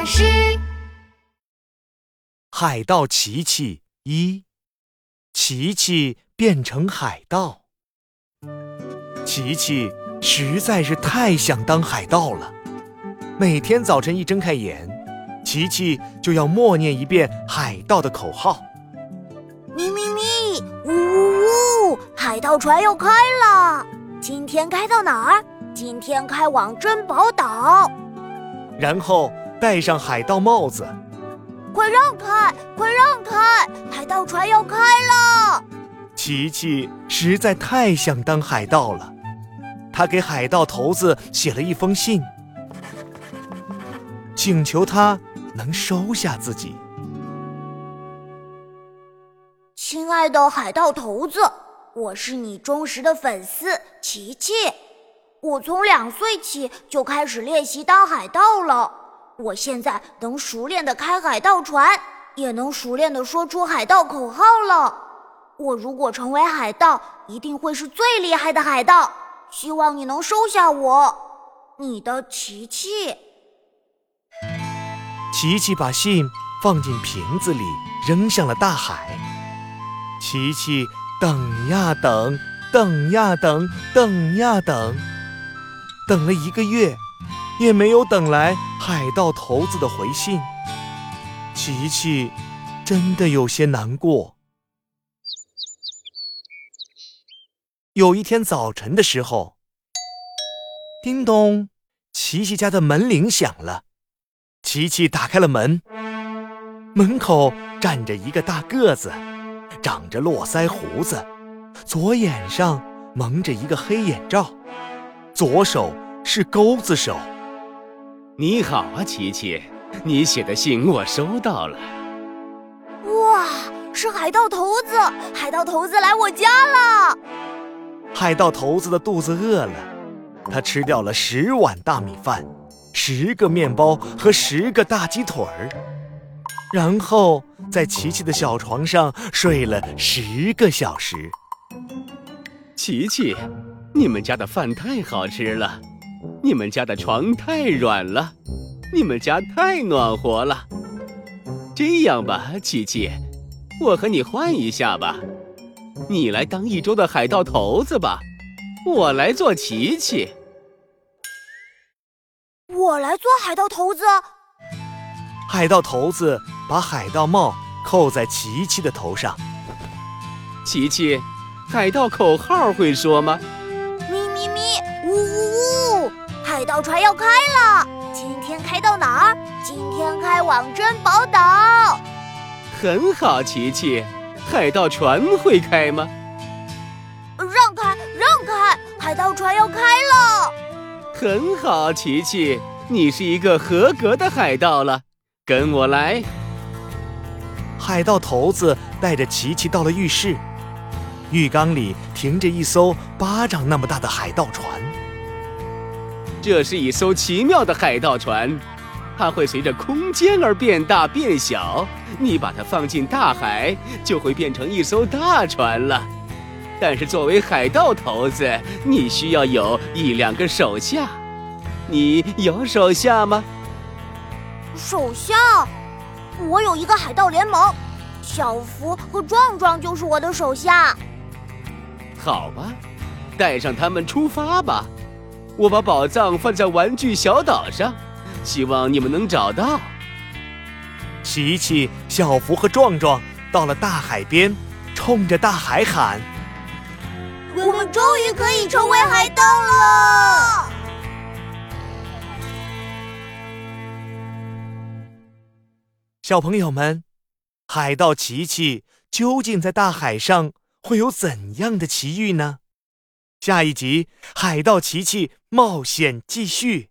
老师，海盗琪琪一，琪琪变成海盗。琪琪实在是太想当海盗了，每天早晨一睁开眼，琪琪就要默念一遍海盗的口号：咪咪咪，呜呜呜，海盗船要开了！今天开到哪儿？今天开往珍宝岛。然后戴上海盗帽子，快让开！快让开！海盗船要开了！琪琪实在太想当海盗了，他给海盗头子写了一封信，请求他能收下自己。亲爱的海盗头子，我是你忠实的粉丝琪琪。我从两岁起就开始练习当海盗了，我现在能熟练的开海盗船，也能熟练的说出海盗口号了。我如果成为海盗，一定会是最厉害的海盗。希望你能收下我，你的琪琪。琪琪把信放进瓶子里，扔向了大海。琪琪等呀等，等呀等，等呀等。等了一个月，也没有等来海盗头子的回信。琪琪真的有些难过。有一天早晨的时候，叮咚，琪琪家的门铃响了。琪琪打开了门，门口站着一个大个子，长着络腮胡子，左眼上蒙着一个黑眼罩。左手是钩子手。你好啊，琪琪，你写的信我收到了。哇，是海盗头子！海盗头子来我家了。海盗头子的肚子饿了，他吃掉了十碗大米饭、十个面包和十个大鸡腿儿，然后在琪琪的小床上睡了十个小时。琪琪。你们家的饭太好吃了，你们家的床太软了，你们家太暖和了。这样吧，琪琪，我和你换一下吧，你来当一周的海盗头子吧，我来做琪琪。我来做海盗头子。海盗头子把海盗帽扣在琪琪的头上。琪琪，海盗口号会说吗？海盗船要开了，今天开到哪儿？今天开往珍宝岛。很好，琪琪，海盗船会开吗？让开，让开！海盗船要开了。很好，琪琪，你是一个合格的海盗了。跟我来。海盗头子带着琪琪到了浴室，浴缸里停着一艘巴掌那么大的海盗船。这是一艘奇妙的海盗船，它会随着空间而变大变小。你把它放进大海，就会变成一艘大船了。但是作为海盗头子，你需要有一两个手下。你有手下吗？手下？我有一个海盗联盟，小福和壮壮就是我的手下。好吧，带上他们出发吧。我把宝藏放在玩具小岛上，希望你们能找到。琪琪、小福和壮壮到了大海边，冲着大海喊：“我们终于可以成为海盗了！”小朋友们，海盗琪琪究竟在大海上会有怎样的奇遇呢？下一集《海盗奇奇冒险》继续。